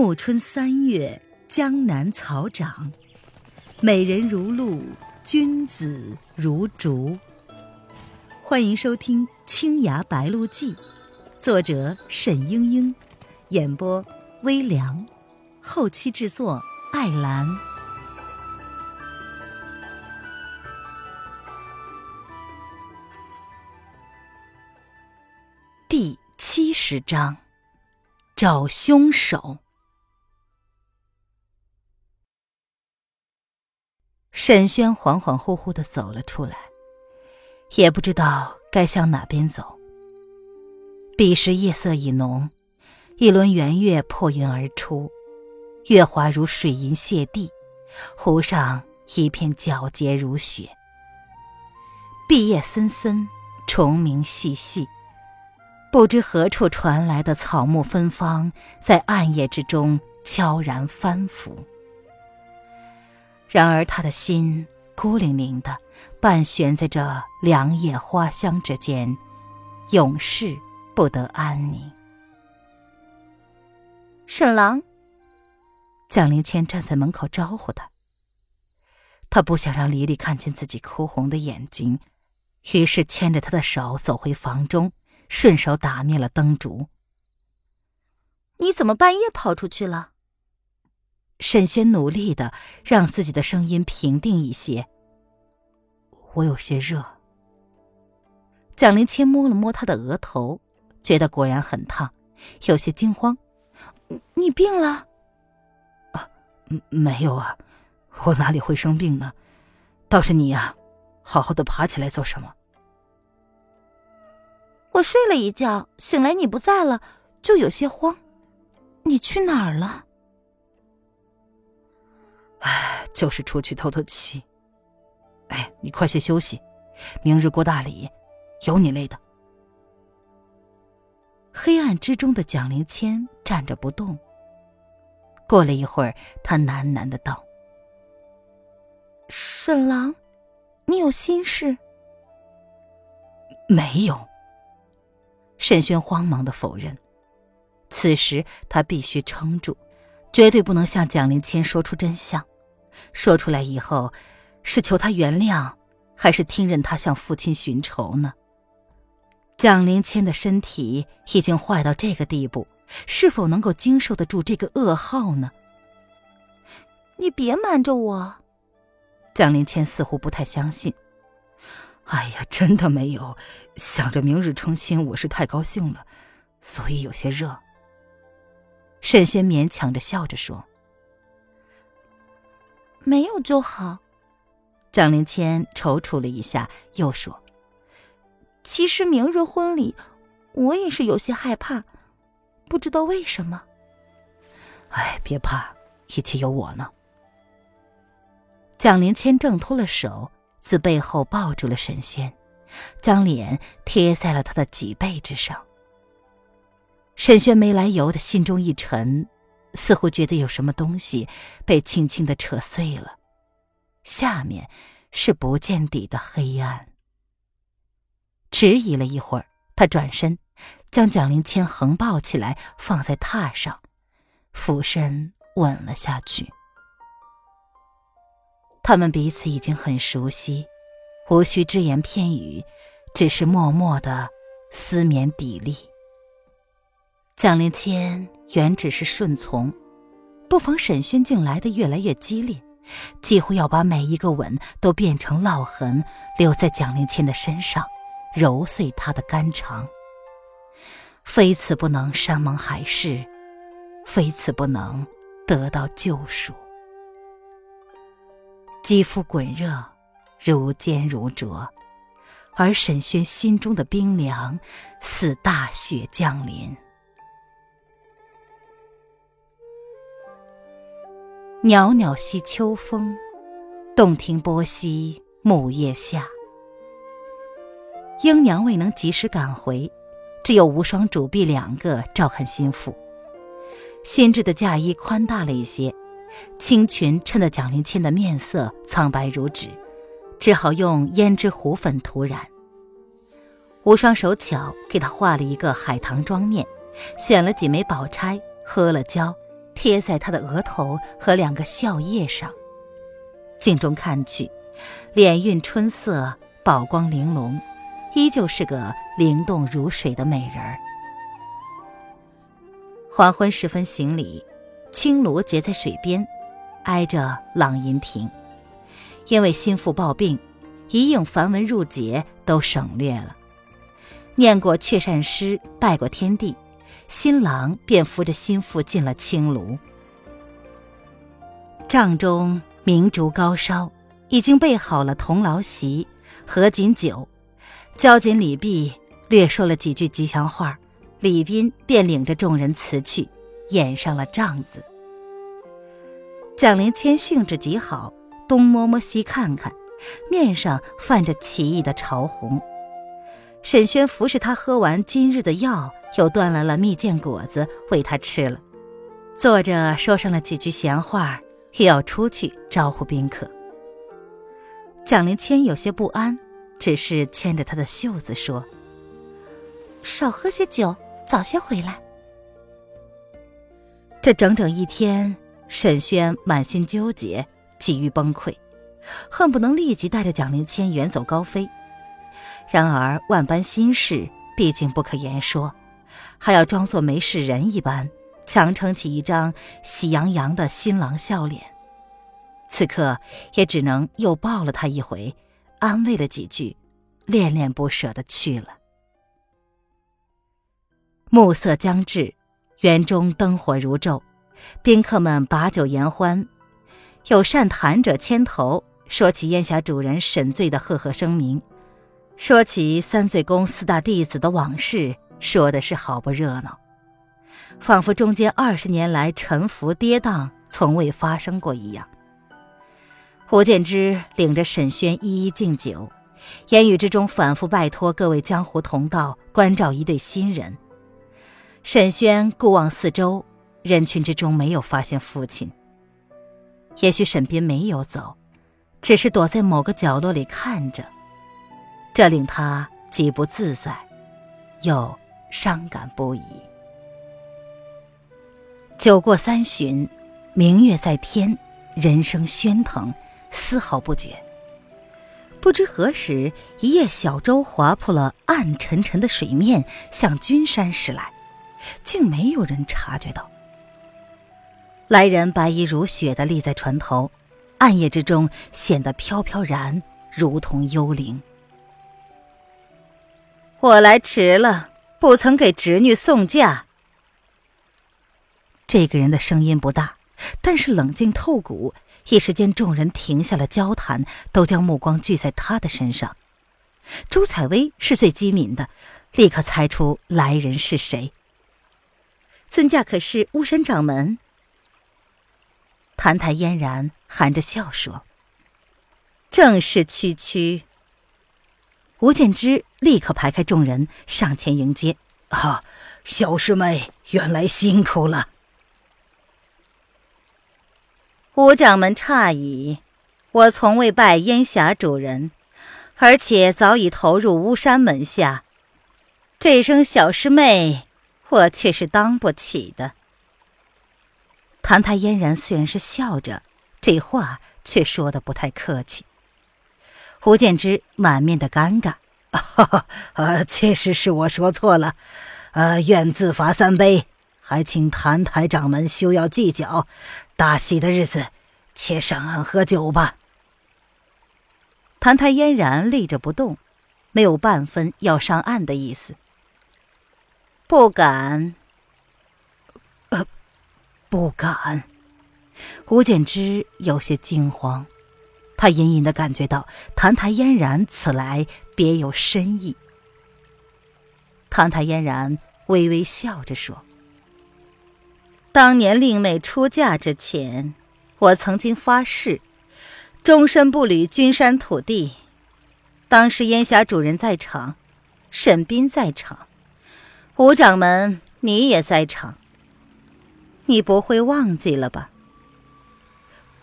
暮春三月，江南草长，美人如露，君子如竹。欢迎收听《青崖白鹿记》，作者沈英英，演播微凉，后期制作艾兰。第七十章，找凶手。沈轩恍恍惚惚的走了出来，也不知道该向哪边走。彼时夜色已浓，一轮圆月破云而出，月华如水银泻地，湖上一片皎洁如雪。碧叶森森，虫鸣细细，不知何处传来的草木芬芳，在暗夜之中悄然翻覆。然而，他的心孤零零的，半悬在这凉夜花香之间，永世不得安宁。沈郎，蒋灵谦站在门口招呼他。他不想让黎黎看见自己哭红的眼睛，于是牵着他的手走回房中，顺手打灭了灯烛。你怎么半夜跑出去了？沈轩努力的让自己的声音平定一些。我有些热。蒋灵谦摸了摸他的额头，觉得果然很烫，有些惊慌。你病了？啊，没有啊，我哪里会生病呢？倒是你呀，好好的爬起来做什么？我睡了一觉，醒来你不在了，就有些慌。你去哪儿了？唉，就是出去透透气。哎，你快些休息，明日过大礼，有你累的。黑暗之中的蒋灵谦站着不动。过了一会儿，他喃喃的道：“沈郎，你有心事？”没有。沈轩慌忙的否认。此时他必须撑住。绝对不能向蒋灵谦说出真相，说出来以后，是求他原谅，还是听任他向父亲寻仇呢？蒋灵谦的身体已经坏到这个地步，是否能够经受得住这个噩耗呢？你别瞒着我，蒋灵谦似乎不太相信。哎呀，真的没有，想着明日成亲，我是太高兴了，所以有些热。沈轩勉强着笑着说：“没有就好。”蒋灵谦踌躇了一下，又说：“其实明日婚礼，我也是有些害怕，不知道为什么。”哎，别怕，一切有我呢。蒋灵谦挣脱了手，自背后抱住了沈轩，将脸贴在了他的脊背之上。沈轩没来由的心中一沉，似乎觉得有什么东西被轻轻的扯碎了，下面是不见底的黑暗。迟疑了一会儿，他转身将蒋灵谦横抱起来，放在榻上，俯身吻了下去。他们彼此已经很熟悉，无需只言片语，只是默默的丝绵砥砺。蒋灵谦原只是顺从，不妨沈轩竟来的越来越激烈，几乎要把每一个吻都变成烙痕，留在蒋灵谦的身上，揉碎他的肝肠。非此不能，山盟海誓；非此不能，得到救赎。肌肤滚热，如坚如灼，而沈轩心中的冰凉，似大雪降临。袅袅兮秋风，洞庭波兮木叶下。英娘未能及时赶回，只有无双、主婢两个照看心腹。新制的嫁衣宽大了一些，青裙衬得蒋灵谦的面色苍白如纸，只好用胭脂糊粉涂染。无双手巧给她画了一个海棠妆面，选了几枚宝钗，喝了胶。贴在他的额头和两个笑靥上。镜中看去，脸晕春色，宝光玲珑，依旧是个灵动如水的美人儿。黄昏时分行礼，青庐结在水边，挨着朗吟亭。因为心腹抱病，一应繁文入节都省略了。念过阙善诗，拜过天地，新郎便扶着新妇进了青庐。帐中明烛高烧，已经备好了铜牢席、合卺酒。交紧礼毕，略说了几句吉祥话，李斌便领着众人辞去，掩上了帐子。蒋灵谦兴致极好，东摸摸西看看，面上泛着奇异的潮红。沈轩服侍他喝完今日的药，又端来了蜜饯果子喂他吃了，坐着说上了几句闲话，又要出去招呼宾客。蒋灵谦有些不安，只是牵着他的袖子说：“少喝些酒，早些回来。”这整整一天，沈轩满心纠结，几欲崩溃，恨不能立即带着蒋灵谦远走高飞。然而万般心事毕竟不可言说，还要装作没事人一般，强撑起一张喜洋洋的新郎笑脸。此刻也只能又抱了他一回，安慰了几句，恋恋不舍的去了。暮色将至，园中灯火如昼，宾客们把酒言欢，有善谈者牵头说起烟霞主人沈醉的赫赫声名。说起三醉宫四大弟子的往事，说的是好不热闹，仿佛中间二十年来沉浮跌宕，从未发生过一样。胡建之领着沈轩一一敬酒，言语之中反复拜托各位江湖同道关照一对新人。沈轩顾望四周，人群之中没有发现父亲。也许沈斌没有走，只是躲在某个角落里看着。这令他既不自在，又伤感不已。酒过三巡，明月在天，人声喧腾，丝毫不觉。不知何时，一叶小舟划破了暗沉沉的水面，向君山驶来，竟没有人察觉到。来人白衣如雪的立在船头，暗夜之中显得飘飘然，如同幽灵。我来迟了，不曾给侄女送嫁。这个人的声音不大，但是冷静透骨。一时间，众人停下了交谈，都将目光聚在他的身上。朱采薇是最机敏的，立刻猜出来人是谁。尊驾可是巫山掌门？谭台嫣然含着笑说：“正是区区。”吴建之立刻排开众人上前迎接。啊，小师妹原来辛苦了。吴掌门诧异，我从未拜烟霞主人，而且早已投入巫山门下，这声小师妹，我却是当不起的。谭台嫣然虽然是笑着，这话却说的不太客气。胡建之满面的尴尬，呃，确实是我说错了，呃，愿自罚三杯，还请谭台掌门休要计较，大喜的日子，且上岸喝酒吧。谭台嫣然立着不动，没有半分要上岸的意思。不敢，呃，不敢。胡建之有些惊慌。他隐隐的感觉到谭台嫣然此来别有深意。谭台嫣然微微笑着说：“当年令妹出嫁之前，我曾经发誓，终身不履君山土地。当时烟霞主人在场，沈斌在场，吴掌门你也在场。你不会忘记了吧？”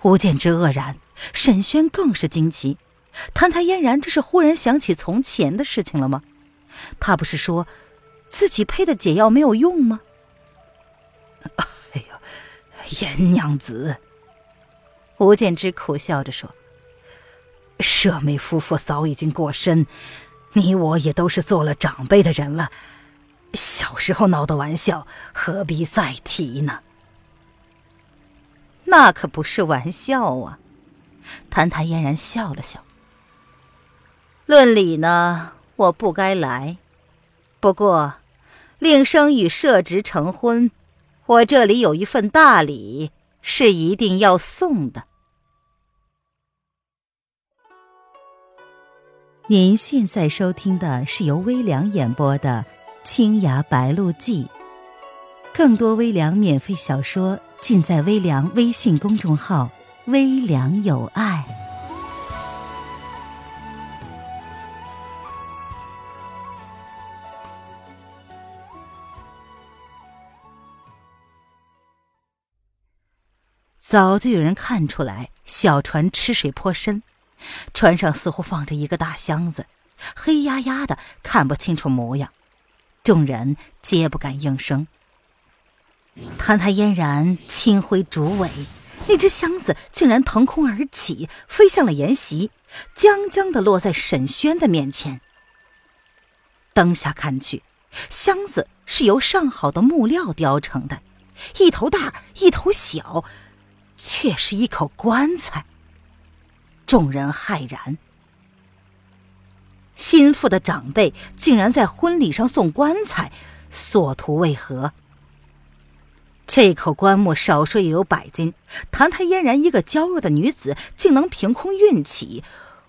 吴建之愕然。沈轩更是惊奇，谭台嫣然这是忽然想起从前的事情了吗？他不是说自己配的解药没有用吗？哎呀，严娘子，吴建之苦笑着说：“舍妹夫妇早已经过身，你我也都是做了长辈的人了。小时候闹的玩笑，何必再提呢？”那可不是玩笑啊！谭谭嫣然笑了笑。论理呢，我不该来。不过，令生与社侄成婚，我这里有一份大礼，是一定要送的。您现在收听的是由微凉演播的《青崖白鹿记》，更多微凉免费小说尽在微凉微信公众号“微凉有爱”。早就有人看出来，小船吃水颇深，船上似乎放着一个大箱子，黑压压的，看不清楚模样。众人皆不敢应声。澹台嫣然轻挥竹尾，那只箱子竟然腾空而起，飞向了筵席，将将的落在沈轩的面前。灯下看去，箱子是由上好的木料雕成的，一头大，一头小。却是一口棺材。众人骇然，心腹的长辈竟然在婚礼上送棺材，所图为何？这口棺木少说也有百斤，谭台嫣然一个娇弱的女子，竟能凭空运起，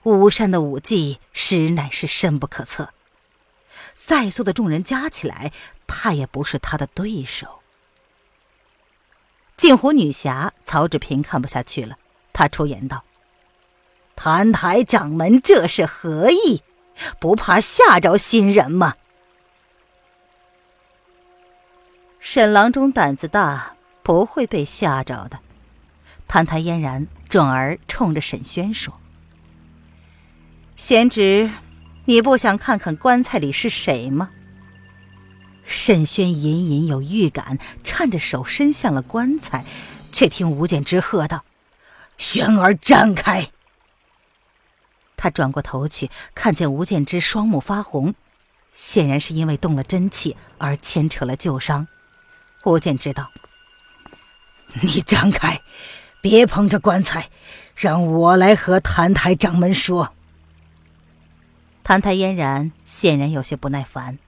巫山的武技实乃是深不可测。在座的众人加起来，怕也不是他的对手。镜湖女侠曹志平看不下去了，她出言道：“谭台掌门这是何意？不怕吓着新人吗？”沈郎中胆子大，不会被吓着的。谭台嫣然转而冲着沈轩说：“贤侄，你不想看看棺材里是谁吗？”沈轩隐隐有预感，颤着手伸向了棺材，却听吴建之喝道：“轩儿，站开！”他转过头去，看见吴建之双目发红，显然是因为动了真气而牵扯了旧伤。吴建之道：“ 你张开，别碰着棺材，让我来和谭台掌门说。”谭台嫣然显然有些不耐烦。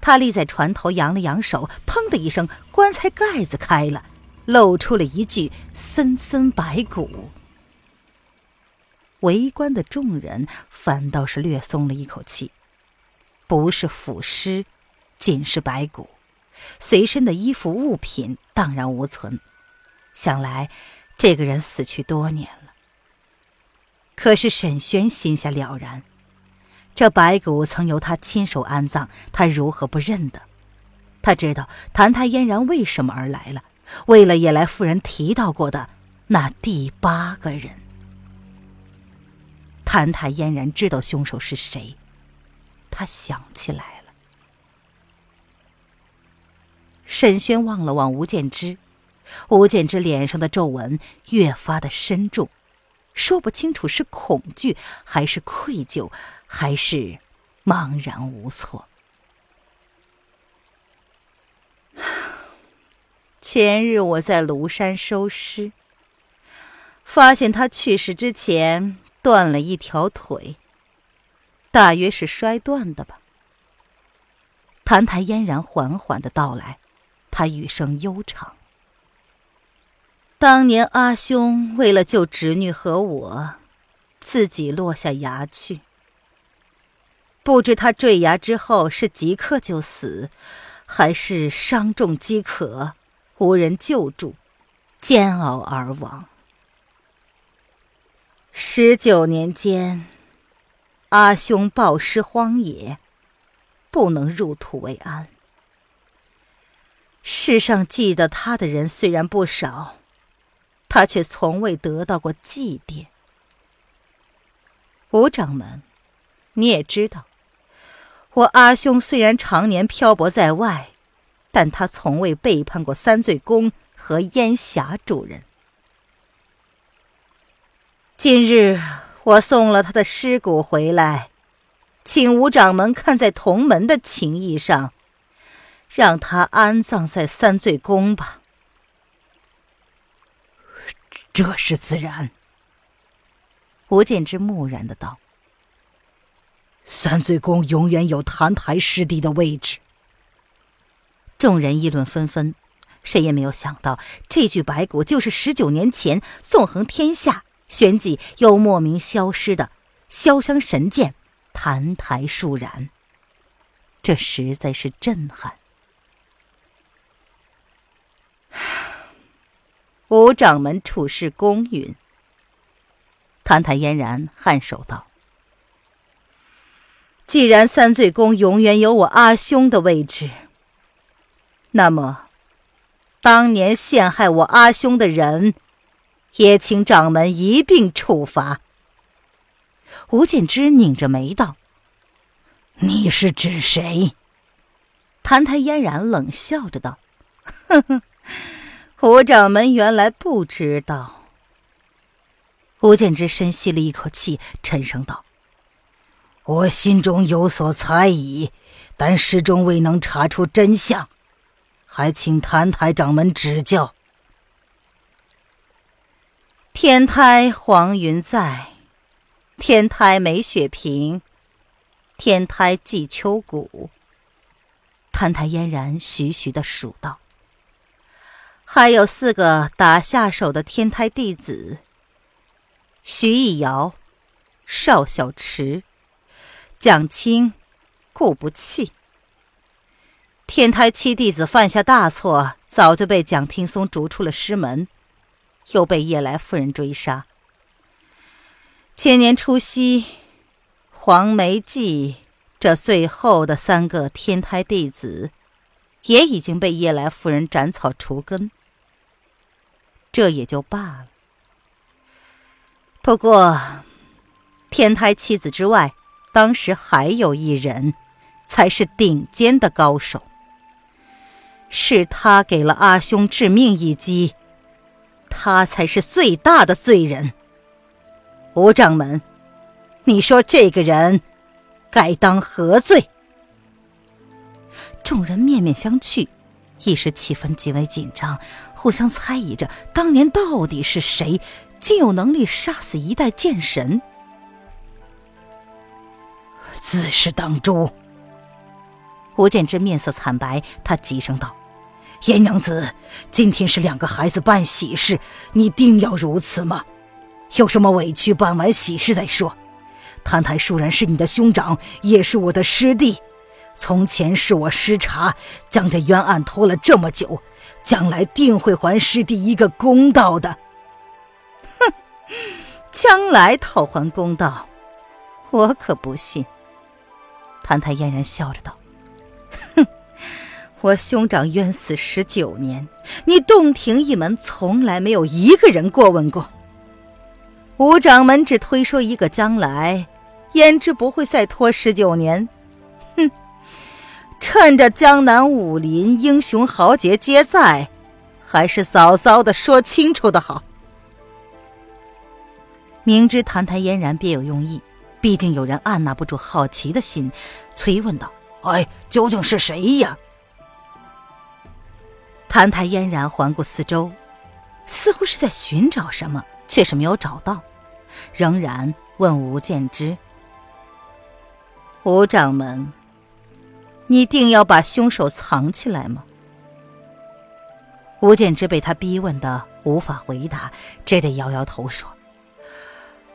他立在船头，扬了扬手，砰的一声，棺材盖子开了，露出了一具森森白骨。围观的众人反倒是略松了一口气，不是腐尸，仅是白骨，随身的衣服物品荡然无存，想来这个人死去多年了。可是沈轩心下了然。这白骨曾由他亲手安葬，他如何不认得？他知道谭太嫣然为什么而来了，为了叶来夫人提到过的那第八个人。谭太嫣然知道凶手是谁，他想起来了。沈轩望了望吴建之，吴建之脸上的皱纹越发的深重。说不清楚是恐惧，还是愧疚，还是茫然无措。前日我在庐山收尸，发现他去世之前断了一条腿，大约是摔断的吧。谭台嫣然缓缓的道来，他语声悠长。当年阿兄为了救侄女和我，自己落下崖去。不知他坠崖之后是即刻就死，还是伤重饥渴，无人救助，煎熬而亡。十九年间，阿兄暴尸荒野，不能入土为安。世上记得他的人虽然不少。他却从未得到过祭奠。吴掌门，你也知道，我阿兄虽然常年漂泊在外，但他从未背叛过三罪宫和烟霞主人。今日我送了他的尸骨回来，请吴掌门看在同门的情谊上，让他安葬在三醉宫吧。这是自然。吴建之木然的道：“三醉宫永远有澹台师弟的位置。”众人议论纷纷，谁也没有想到这具白骨就是十九年前纵横天下、旋即又莫名消失的潇湘神剑澹台树然。这实在是震撼。吴掌门处事公允。谭台嫣然颔首道：“既然三醉宫永远有我阿兄的位置。”那么，当年陷害我阿兄的人，也请掌门一并处罚。吴建之拧着眉道：“你是指谁？”谭台嫣然冷笑着道：“呵呵，吴掌门原来不知道。”吴建之深吸了一口气，沉声道：“我心中有所猜疑，但始终未能查出真相。”还请谭台掌门指教。天台黄云在，天台梅雪平，天台祭秋谷。谭台嫣然徐徐的数道：“还有四个打下手的天台弟子：徐逸瑶、邵小池、蒋清、顾不弃。”天台七弟子犯下大错，早就被蒋听松逐出了师门，又被叶来夫人追杀。千年除夕，黄梅记这最后的三个天台弟子，也已经被叶来夫人斩草除根。这也就罢了。不过，天台七子之外，当时还有一人，才是顶尖的高手。是他给了阿兄致命一击，他才是最大的罪人。吴掌门，你说这个人该当何罪？众人面面相觑，一时气氛极为紧张，互相猜疑着当年到底是谁竟有能力杀死一代剑神。自是当诛。吴建之面色惨白，他急声道。严娘子，今天是两个孩子办喜事，你定要如此吗？有什么委屈，办完喜事再说。澹台树然是你的兄长，也是我的师弟，从前是我失察，将这冤案拖了这么久，将来定会还师弟一个公道的。哼，将来讨还公道，我可不信。谭台嫣然笑着道：“哼。”我兄长冤死十九年，你洞庭一门从来没有一个人过问过。吴掌门只推说一个将来，焉知不会再拖十九年？趁着江南武林英雄豪杰皆在，还是早早的说清楚的好。明知谭台嫣然别有用意，毕竟有人按捺不住好奇的心，催问道：“哎，究竟是谁呀？”谭台嫣然环顾四周，似乎是在寻找什么，却是没有找到，仍然问吴建之：“吴掌门，你定要把凶手藏起来吗？”吴建之被他逼问的无法回答，只得摇摇头说：“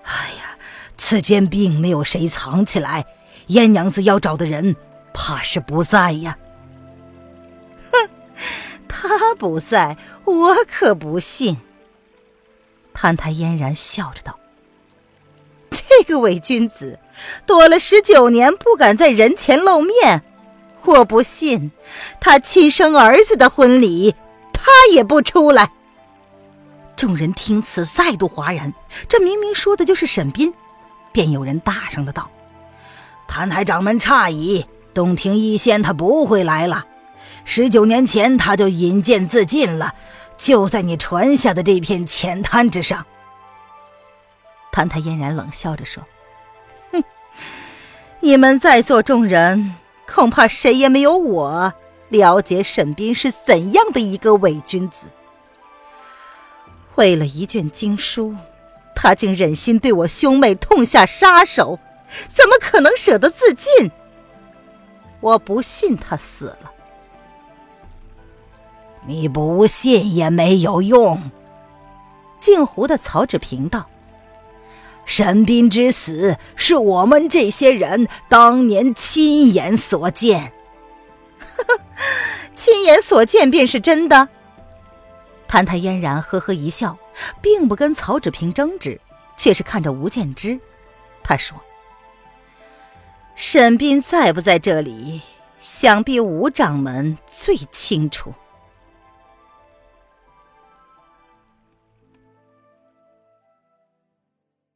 哎呀，此间并没有谁藏起来，燕娘子要找的人，怕是不在呀。”哼他不在，我可不信。谭台嫣然笑着道：“这个伪君子，躲了十九年，不敢在人前露面。我不信，他亲生儿子的婚礼，他也不出来。”众人听此，再度哗然。这明明说的就是沈斌，便有人大声的道：“谭台掌门诧异，洞庭一仙他不会来了。”十九年前他就引荐自尽了，就在你传下的这片浅滩之上。谭台嫣然冷笑着说：“哼，你们在座众人，恐怕谁也没有我了解沈斌是怎样的一个伪君子。为了一卷经书，他竟忍心对我兄妹痛下杀手，怎么可能舍得自尽？我不信他死了。”你不信也没有用。镜湖的曹志平道：“沈斌之死是我们这些人当年亲眼所见，呵 呵亲眼所见便是真的。”谭台嫣然呵呵一笑，并不跟曹志平争执，却是看着吴建之。他说：“沈斌在不在这里，想必吴掌门最清楚。”